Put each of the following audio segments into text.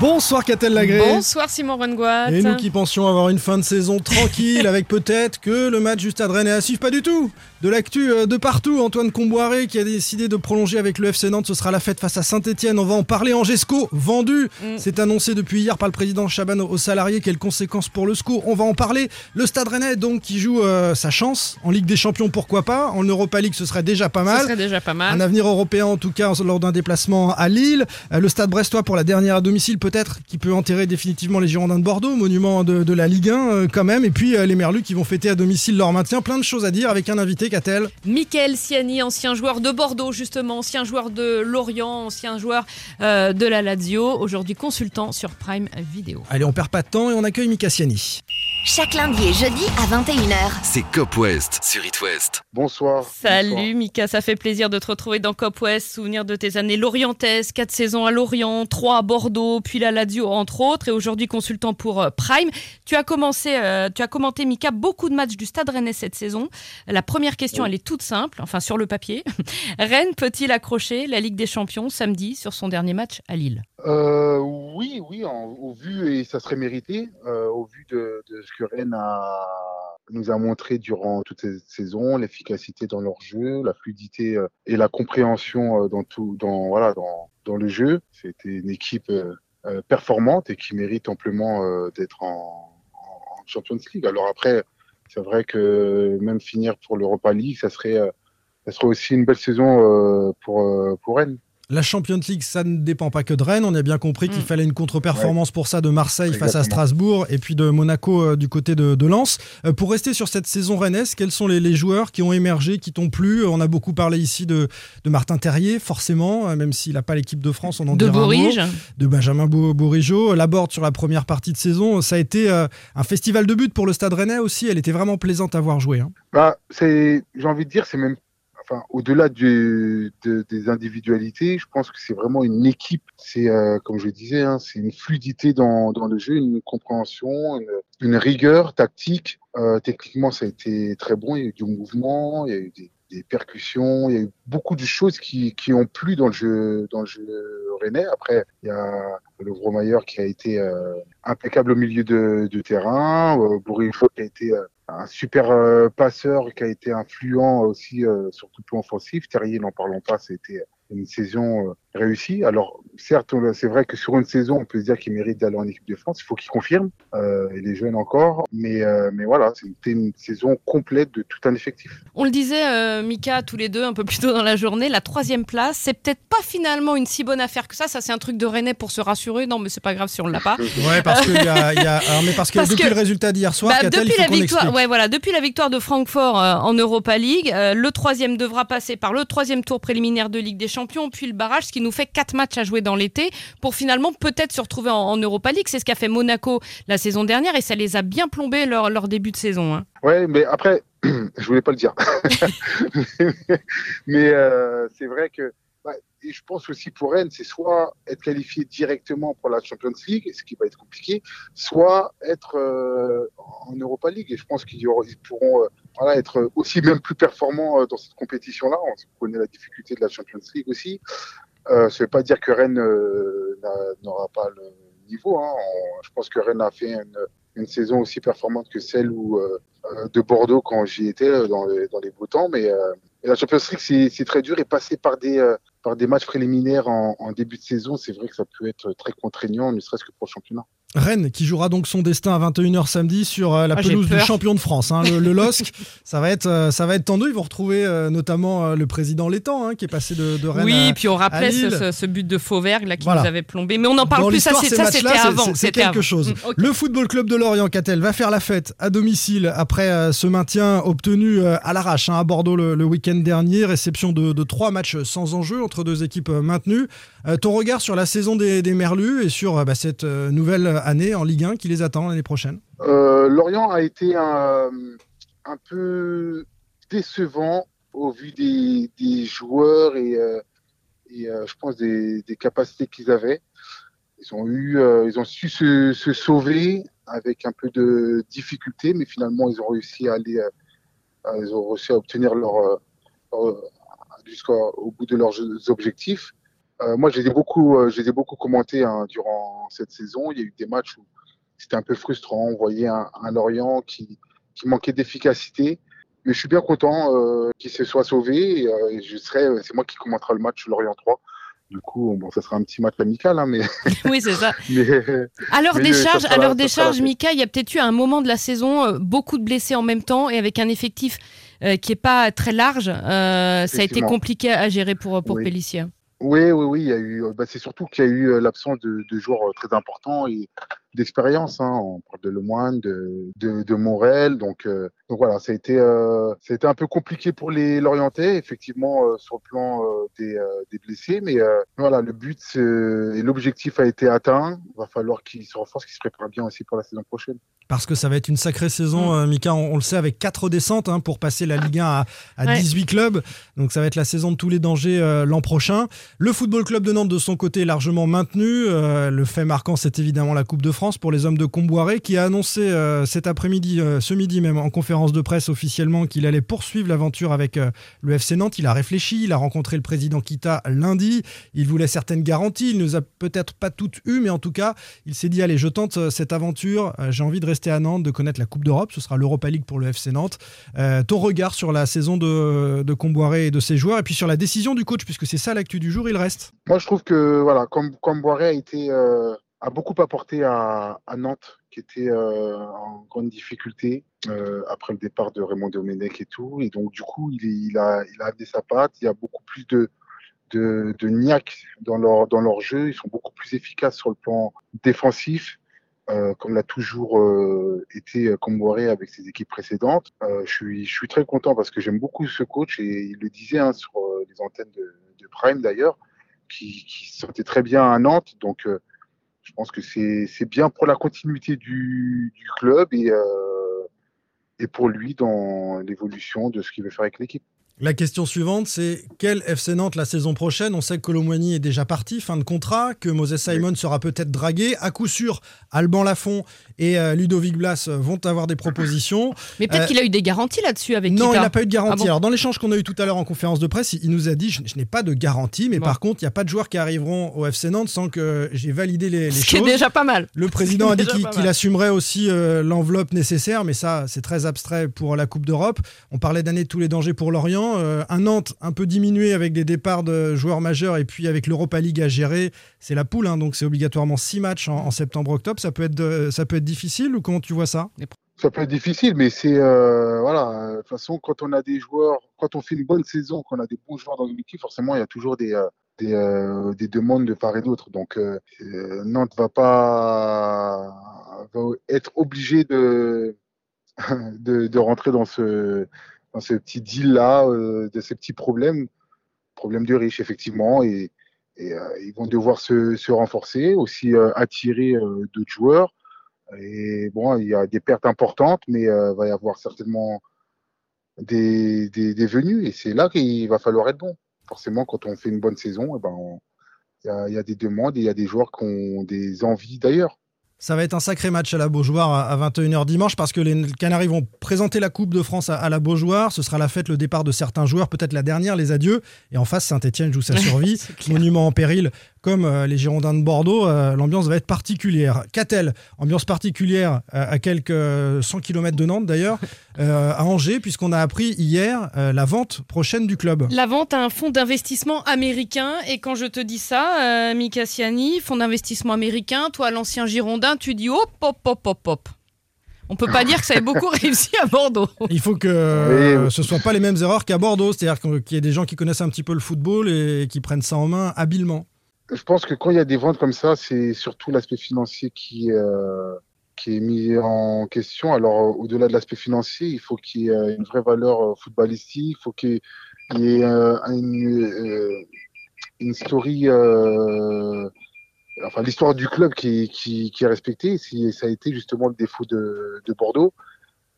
Bonsoir Catel Lagré. Bonsoir Simon Rengoat. Et nous qui pensions avoir une fin de saison tranquille avec peut-être que le match du Stade Rennais à suivre, pas du tout. De l'actu euh, de partout, Antoine Comboiré qui a décidé de prolonger avec le FC Nantes, ce sera la fête face à Saint-Etienne. On va en parler. Angesco, vendu. Mm. C'est annoncé depuis hier par le président Chaban aux salariés. Quelles conséquences pour le SCO On va en parler. Le Stade Rennais donc qui joue euh, sa chance en Ligue des Champions, pourquoi pas? En Europa League, ce serait déjà pas Ce mal. serait déjà pas Un mal. avenir européen en tout cas lors d'un déplacement à Lille. Euh, Le stade brestois pour la dernière à domicile peut-être qui peut enterrer définitivement les Girondins de Bordeaux, monument de, de la Ligue 1 euh, quand même. Et puis euh, les Merlus qui vont fêter à domicile leur maintien. Plein de choses à dire avec un invité qu'a-t-elle? Michael Siani, ancien joueur de Bordeaux justement, ancien joueur de Lorient, ancien joueur euh, de la Lazio, aujourd'hui consultant sur Prime Video. Allez, on perd pas de temps et on accueille Mika Siani. Chaque lundi et jeudi à 21h. C'est Cop West sur It West. Bonsoir. Salut Mika, ça fait plaisir de te retrouver dans Cop West, souvenir de tes années lorientaises, 4 saisons à Lorient, 3 à Bordeaux, puis la Lazio entre autres, et aujourd'hui consultant pour euh, Prime. Tu as commencé, euh, tu as commenté Mika beaucoup de matchs du Stade Rennais cette saison. La première question, elle est toute simple, enfin sur le papier. Rennes peut-il accrocher la Ligue des Champions samedi sur son dernier match à Lille? Euh, oui, oui, en- au vu, et ça serait mérité, euh, au vu de, de ce que Rennes a, nous a montré durant toute cette saison, l'efficacité dans leur jeu, la fluidité euh, et la compréhension dans tout, dans, voilà, dans, dans le jeu. C'était une équipe performante et qui mérite amplement euh, d'être en, en Champions League. Alors après, c'est vrai que même finir pour l'Europa League, ça serait, euh, ça serait aussi une belle saison euh, pour, euh, pour Rennes. La Champions League, ça ne dépend pas que de Rennes. On a bien compris qu'il Mm. fallait une contre-performance pour ça de Marseille face à. Strasbourg et puis de Monaco euh, du côté de, de Lens. Euh, pour rester sur cette saison rennaise, quels sont les, les joueurs qui ont émergé, qui t'ont plu? On a beaucoup parlé ici de, de Martin Terrier, forcément, euh, même s'il n'a pas l'équipe de France, on en De dira un mot. Bourige de Benjamin Bo- Bourigeaud. Laborde sur la première partie de saison, ça a été euh, un festival de buts pour le Stade Rennais aussi. Elle était vraiment plaisante à voir jouer. hein. Bah, c'est, j'ai envie de dire, c'est même, au-delà des individualités, je pense que c'est vraiment une équipe. C'est, euh, comme je disais, hein, c'est une fluidité dans, le jeu, une compréhension, une, une rigueur tactique. Euh, techniquement, ça a été très bon. Il y a eu du mouvement, il y a eu des, des percussions, il y a eu beaucoup de choses qui, qui ont plu dans le jeu, dans le jeu rennais. Après, il y a le Maillard qui a été euh, impeccable au milieu de, terrain, euh, qui a été euh, un super euh, passeur qui a été influent aussi sur tout le plan offensif. Terrier, n'en parlons pas, c'était une saison réussie. Alors, certes, on- c'est vrai que sur une saison, on peut se dire qu'il mérite d'aller en équipe de France. Il faut qu'il confirme. Euh, il est jeune encore. Mais, euh, mais voilà, c'était une saison complète de tout un effectif. On le disait, euh, Mika, tous les deux, un peu plus tôt dans la journée, la troisième place, c'est peut-être pas finalement une si bonne affaire que ça. Ça, c'est un truc de Rennais pour se rassurer. Non, mais c'est pas grave si on l'a pas. Ouais, parce que, y a, il y a- alors, mais parce que Parce depuis que- le résultat d'hier soir, Bah, depuis la victoire, ouais, voilà, depuis la victoire de Francfort euh, en Europa League, euh, le troisième devra passer par le troisième tour préliminaire de Ligue des Champions, puis le barrage, ce qui nous fait quatre matchs à jouer dans l'été pour finalement peut-être se retrouver en, Europa League. C'est ce qu'a fait Monaco la saison dernière et ça les a bien plombés leur, leur début de saison. hein. Mais après, je voulais pas le dire. mais euh, c'est vrai que bah, et je pense aussi pour Rennes, c'est soit être qualifié directement pour la Champions League, ce qui va être compliqué, soit être euh, en Europa League. Et je pense qu'ils pourront euh, être aussi même plus performants dans cette compétition-là. On connaît la difficulté de la Champions League aussi. Euh, ça ne veut pas dire que Rennes euh, n'a- n'aura pas le niveau. Hein. Je pense que Rennes a fait une, saison aussi performante que celle où, euh, euh, de Bordeaux quand j'y étais euh, dans les, beaux temps. Mais la Champions League, c'est- très dur et passer par des, par des matchs préliminaires en, en début de saison, c'est vrai que ça peut être très contraignant, ne serait-ce que pour le championnat. Rennes qui jouera donc son destin à 21h samedi sur euh, la Ah, pelouse du champion de France, hein, le, le LOSC. ça va être euh, ça va être tendu. Ils vont retrouver euh, notamment euh, le président Létang hein, qui est passé de, de Rennes. Oui, à- puis on rappelait ce, but de Fauvergue là qui Voilà. nous avait plombé. Mais on en parle Dans plus. Ça, c'était avant. c'est- quelque avant. chose. Le Football Club de Lorient, Catel, va faire la fête à domicile après euh, ce maintien obtenu à l'arrache hein, à Bordeaux le, le week-end dernier. Réception de, de trois matchs sans enjeu entre deux équipes maintenues. Ton regard sur la saison des, des Merlus et sur bah, cette nouvelle année en Ligue 1 qui les attend l'année prochaine Euh, Lorient a été un, un peu décevant au vu des, des joueurs et, euh, et euh, je pense des, des capacités qu'ils avaient. Ils ont eu, euh, ils ont su se, sauver avec un peu de difficulté, mais finalement ils ont réussi à aller, euh, ils ont réussi à obtenir leur, euh, leur jusqu'au bout de leurs objectifs. Euh, moi, j'ai beaucoup, euh, j'ai beaucoup commenté hein, durant cette saison. Il y a eu des matchs où c'était un peu frustrant. On voyait un, un Lorient qui, qui manquait d'efficacité. Mais je suis bien content euh, qu'il se soit sauvé. Et, euh, je serai, c'est moi qui commentera le match Lorient 3. Du coup, bon, ça sera un petit match amical, hein, mais. oui, c'est ça. mais, à charges, sera- à charges, fait. Mika, il y a peut-être eu à un moment de la saison euh, beaucoup de blessés en même temps et avec un effectif euh, qui est pas très large. euh, ça a été compliqué à gérer pour pour Oui. Pellissier. Oui, oui, oui. Il y a eu, bah, c'est surtout qu'il y a eu euh, l'absence de, de joueurs euh, très importants et d'expérience. Hein. On parle de Lemoine, de, de, de Morel. Donc, euh, donc voilà, ça a été, euh, ça a été un peu compliqué pour les Lorientais, effectivement, euh, sur le plan euh, des, euh, des blessés. Mais euh, voilà, le but et l'objectif a été atteint. Il va falloir qu'ils se renforcent, qu'ils se préparent bien aussi pour la saison prochaine. Parce que ça va être une sacrée saison, euh, Mika, on, on le sait, avec quatre descentes hein, pour passer la Ligue 1 à, à Ouais. 18 clubs. Donc ça va être la saison de tous les dangers euh, l'an prochain. Le Football Club de Nantes, de son côté, est largement maintenu. Euh, le fait marquant, c'est évidemment la Coupe de France pour les hommes de Comboiré, qui a annoncé euh, cet après-midi, euh, ce midi même, en conférence de presse officiellement, qu'il allait poursuivre l'aventure avec euh, le FC Nantes. Il a réfléchi, il a rencontré le président Kita lundi. Il voulait certaines garanties. Il nous a peut-être pas toutes eues, mais en tout cas, il s'est dit allez, je tente euh, cette aventure. J'ai envie de rester à Nantes, de connaître la Coupe d'Europe. Ce sera l'Europa League pour le FC Nantes. Ton regard sur la saison de, de Comboiré et de ses joueurs, et puis sur la décision du coach, puisque c'est ça l'actu du jour, il reste. Moi, je trouve que voilà, comme comme Boiré a été a beaucoup apporté à, Nantes, qui était euh, en grande difficulté euh, après le départ de Raymond Domenech et tout, et donc du coup, il, a il a amené sa patte. Il y a beaucoup plus de de, de niaque dans leur dans leur jeu. Ils sont beaucoup plus efficaces sur le plan défensif. euh, comme l'a toujours euh, été euh, Comboiré avec ses équipes précédentes. Euh, je, suis, je suis très content parce que j'aime beaucoup ce coach et il le disait hein, sur euh, les antennes de, de Prime d'ailleurs qui, qui se sentait très bien à Nantes. Donc, euh, je pense que c'est bien pour la continuité du, du club et, euh, et pour lui dans l'évolution de ce qu'il veut faire avec l'équipe. La question suivante, c'est quel FC Nantes la saison prochaine? On sait que Colomboigny est déjà parti, fin de contrat, que Moses Simon sera peut-être dragué. À coup sûr, Alban Lafont et euh, Ludovic Blas vont avoir des propositions. Mais peut-être Euh, qu'il a eu des garanties là-dessus avec Non, Kita. il n'a pas eu de garantie. Ah bon Alors, dans l'échange qu'on a eu tout à l'heure en conférence de presse, il nous a dit je, je n'ai pas de garantie, mais Bon. par contre, il n'y a pas de joueurs qui arriveront au FC Nantes sans que j'ai validé les, les Ce qui est choses. déjà pas mal. Le président a dit qu'il assumerait aussi euh, l'enveloppe nécessaire, mais ça, c'est très abstrait pour la Coupe d'Europe. On parlait d'année de tous les dangers pour Lorient. Euh, un Nantes un peu diminué avec des départs de joueurs majeurs et puis avec l'Europa League à gérer. C'est la poule, hein, donc c'est obligatoirement six matchs en, septembre-octobre. Ça, peut être ça peut être difficile ou comment tu vois ça? Ça peut être difficile, mais c'est euh, voilà. euh, De toute façon, quand on a des joueurs, quand on fait une bonne saison, qu'on a des bons joueurs dans une équipe, forcément, il y a toujours des des, des demandes de part et d'autre. Donc, Nantes va pas être obligé de, de rentrer dans ce dans ce petit deal là, de ces petits problèmes, problèmes de riches effectivement, et, euh, ils vont devoir se, renforcer, aussi euh, attirer euh, d'autres joueurs. Et bon, il y a des pertes importantes, mais euh, va y avoir certainement des, des, venues, et c'est là qu'il va falloir être bon. Forcément, quand on fait une bonne saison, eh ben, il y, a, il y a des demandes et il y a des joueurs qui ont des envies d'ailleurs. Ça va être un sacré match à la Beaujoire à à 21h dimanche parce que les Canaries vont présenter la Coupe de France à, la Beaujoire. Ce sera la fête, le départ de certains joueurs, peut-être la dernière, les adieux. Et en face, Saint-Etienne joue sa survie. Monument en péril, comme euh, les Girondins de Bordeaux. euh, L'ambiance va être particulière. Catel, ambiance particulière euh, à quelques 100 km de Nantes d'ailleurs, euh, à Angers, puisqu'on a appris hier euh, la vente prochaine du club. La vente à un fonds d'investissement américain. Et quand je te dis ça, euh, Mika Siani, fonds d'investissement américain, toi, l'ancien Girondin, tu dis hop, hop, hop, hop, hop. On peut pas dire que ça ait beaucoup réussi à Bordeaux. Il faut que euh, Oui. ce soit pas les mêmes erreurs qu'à Bordeaux, c'est-à-dire qu'il y ait des gens qui connaissent un petit peu le football et qui prennent ça en main habilement. Je pense que quand il y a des ventes comme ça, c'est surtout l'aspect financier qui, euh, est mis en question. Alors, euh, au-delà de l'aspect financier, il faut qu'il y ait euh, une vraie valeur footballistique, il faut qu'il y ait une, une story, enfin l'histoire du club qui, est respectée. Ça a été justement le défaut de, de Bordeaux.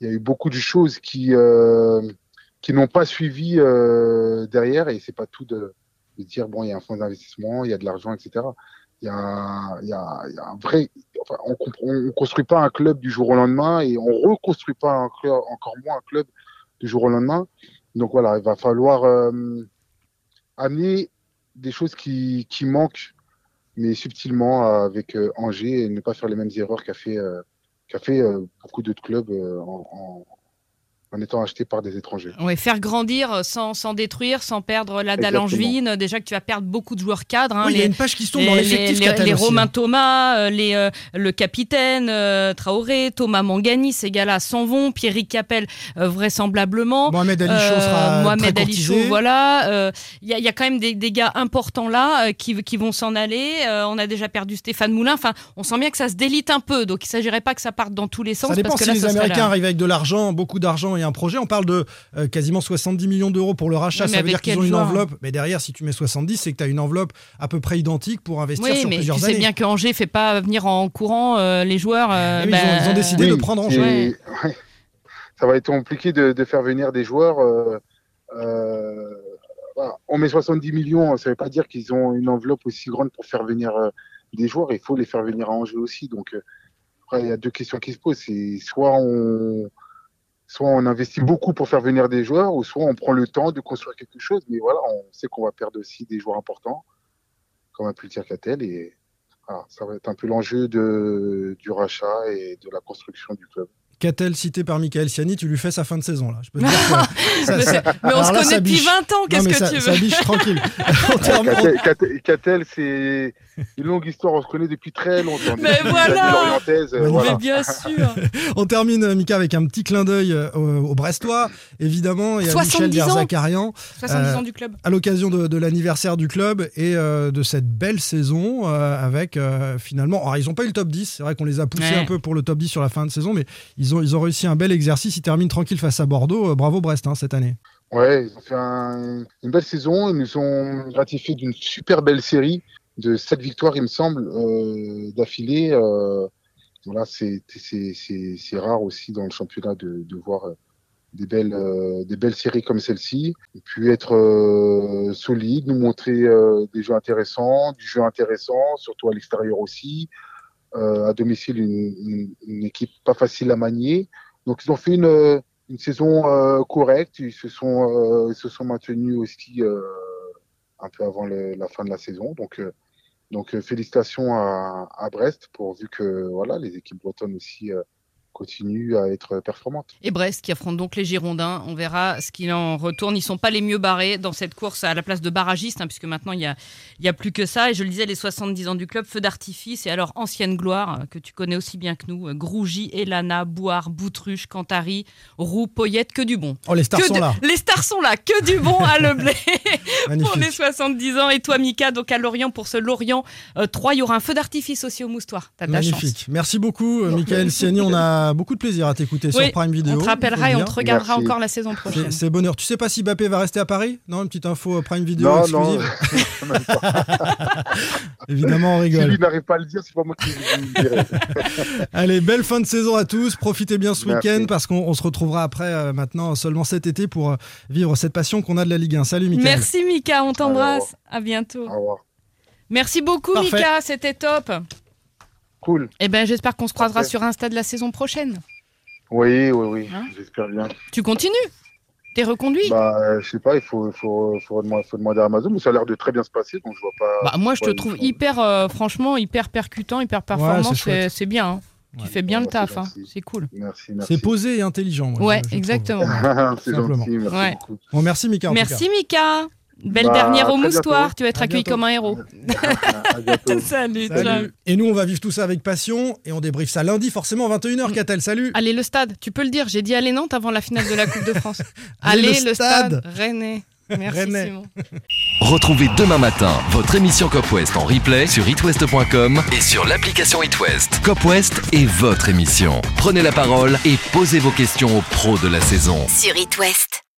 Il y a eu beaucoup de choses qui, qui n'ont pas suivi derrière et c'est pas tout de, de dire bon il y a un fonds d'investissement, il y a de l'argent, etc. il y a, il y a, il y a un vrai. Enfin, on ne construit pas un club du jour au lendemain et on reconstruit pas encore moins un club du jour au lendemain. Donc voilà, il va falloir euh, amener des choses qui, qui manquent, mais subtilement avec euh, Angers et ne pas faire les mêmes erreurs qu'a fait, euh, qu'a fait beaucoup d'autres clubs en, en étant achetés par des étrangers. Ouais, faire grandir sans, sans détruire, sans perdre la dalle Exactement. angevine. Déjà que tu vas perdre beaucoup de joueurs cadres. hein, Oui, il y a les- une page qui se tourne dans les, l'effectif les- les Romain hein. Thomas, euh, les, euh, le capitaine euh, Traoré, Thomas Mangani, ces gars-là s'en vont. Pierrick Capel, euh, vraisemblablement. Mohamed Ali Chaud Euh, sera Mohamed très Ali voilà. Euh, Il y, a- il y a quand même des, des gars importants là euh, qui, qui vont s'en aller. Euh, on a déjà perdu Stéphane Moulin. Enfin, on sent bien que ça se délite un peu. Donc, il ne s'agirait pas que ça parte dans tous les sens. Ça dépend parce que si là, les Américains arrivent avec de l'argent, beaucoup d'argent et un projet. On parle de euh, quasiment 70 millions d'euros pour le rachat. Ça veut dire qu'ils ont une enveloppe. Mais derrière, si tu mets 70, c'est que tu as une enveloppe à peu près identique pour investir Oui, sur mais tu plusieurs sais années. bien que Angers fait pas venir en courant euh, les joueurs. euh, Eh oui, ils ont- bah, ils ont décidé de prendre Angers. et- ouais. Ça va être compliqué de, de faire venir des joueurs. euh, euh, voilà. On met 70 millions, ça ne veut pas dire qu'ils ont une enveloppe aussi grande pour faire venir euh, des joueurs. Il faut les faire venir à Angers aussi. Donc, euh, après, il y a deux questions qui se posent. C'est soit on, soit on investit beaucoup pour faire venir des joueurs, ou soit on prend le temps de construire quelque chose. Mais voilà, on sait qu'on va perdre aussi des joueurs importants, comme a pu Catel. Et ça va être un peu l'enjeu du rachat et de la construction du club. Qu'a-t-elle cité par Michael Siani Tu lui fais sa fin de saison là. Je peux te dire que ça- Mais, ça- on Alors se là, connaît ça depuis biche. 20 ans, qu'est-ce que ça, tu ça veux biche tranquille. Catel, Catel- Catel, c'est une longue histoire, on se connaît depuis très longtemps. Mais Depuis voilà. euh, Mais voilà. Mais bien sûr On termine, euh, Mika, avec un petit clin d'œil euh, au, au Brestois. Évidemment, il y a Michel 70 ans. Derzakarian 70 Euh, ans du club. à l'occasion de, de l'anniversaire du club et euh, de cette belle saison euh, avec euh, finalement. Alors, ils n'ont pas eu le top 10. C'est vrai qu'on les a poussés Ouais. un peu pour le top 10 sur la fin de saison, mais ils ils ont réussi un bel exercice. Ils terminent tranquille face à Bordeaux. Euh, bravo Brest hein, cette année. Ouais, ils ont fait un- une belle saison. Ils nous ont gratifié d'une super belle série de sept victoires, il me semble, euh, d'affilée. Euh, voilà, c'est rare aussi dans le championnat de, voir des belles, des belles séries comme celle-ci. Et puis être solide, nous montrer des jeux intéressants, du jeu intéressant, surtout à l'extérieur aussi. Euh, à domicile, une, équipe pas facile à manier. Donc ils ont fait une, euh, saison euh, correcte. Ils se sont, ils se sont maintenus aussi un peu avant la fin de la saison. Donc, donc félicitations à, à Brest pourvu que voilà les équipes bretonnes aussi euh, continuent à être performantes. Et Brest qui affronte donc les Girondins. On verra ce qu'il en retourne. Ils sont pas les mieux barrés dans cette course à la place de barragiste, hein, puisque maintenant il y a, y a plus que ça. Et je le disais, les 70 ans du club, feu d'artifice et alors ancienne gloire euh, que tu connais aussi bien que nous. euh, Grougy, Elana, Boire, Boutruche, Cantari, Roux, Poyette, que du bon. Oh, les stars Que sont de- là. Les stars sont là, que du bon à Leblé pour les Magnifique. 70 ans. Et toi, Mika, donc à Lorient pour ce Lorient euh, 3, il y aura un feu d'artifice aussi au moustoir. T'as de la chance. Magnifique. Merci beaucoup, euh, Michael Siani. On a beaucoup de plaisir à t'écouter Oui, sur Prime Video. On te rappellera et on te regardera Merci. encore la saison prochaine. C'est bonheur. Tu sais pas si Bappé va rester à Paris? Non, une petite info euh, Prime Video non, exclusive. non, même pas. Évidemment, on si rigole. lui n'arrive pas à le dire, c'est pas moi qui le dirai. Allez, belle fin de saison à tous. Profitez bien ce week-end parce qu'on on se retrouvera après, euh, maintenant, seulement cet été pour euh, vivre cette passion qu'on a de la Ligue 1. Salut, Michael. Merci Mika, on t'embrasse. À bientôt. Au revoir. Merci beaucoup Parfait. Mika, c'était top. Cool. Eh ben j'espère qu'on se croisera Parfait. sur Insta de la saison prochaine. Oui, oui, oui. Hein J'espère bien. Tu continues? T'es reconduit? Bah, euh, je sais pas, il faut, faut, faut, demander, faut demander à Amazon, mais ça a l'air de très bien se passer, donc je vois pas. Bah, moi je te trouve hyper, euh, franchement, hyper percutant, hyper performant. c'est bien. hein. Tu Ouais. fais bien le c'est taf, hein. c'est cool. Merci, merci. C'est posé et intelligent. moi, Ouais, je- je trouve. exactement. c'est Simplement. gentil, merci Ouais. beaucoup. Bon, merci, Mika. Merci Mika. Belle Bah, dernière au moustoir, tu vas être À accueilli bientôt. comme un héros. à. Salut. Et nous, on va vivre tout ça avec passion et on débriefe ça lundi, forcément, 21h, Catel. Salut. Allez, le stade, tu peux le dire, j'ai dit allez Nantes avant la finale de la Coupe de France. Allez, allez, le le stade. stade, Rennais. Merci. Simon. Retrouvez demain matin votre émission Cop West en replay sur itwest.com et sur l'application itwest. Cop West est votre émission. Prenez la parole et posez vos questions aux pros de la saison. Sur It West.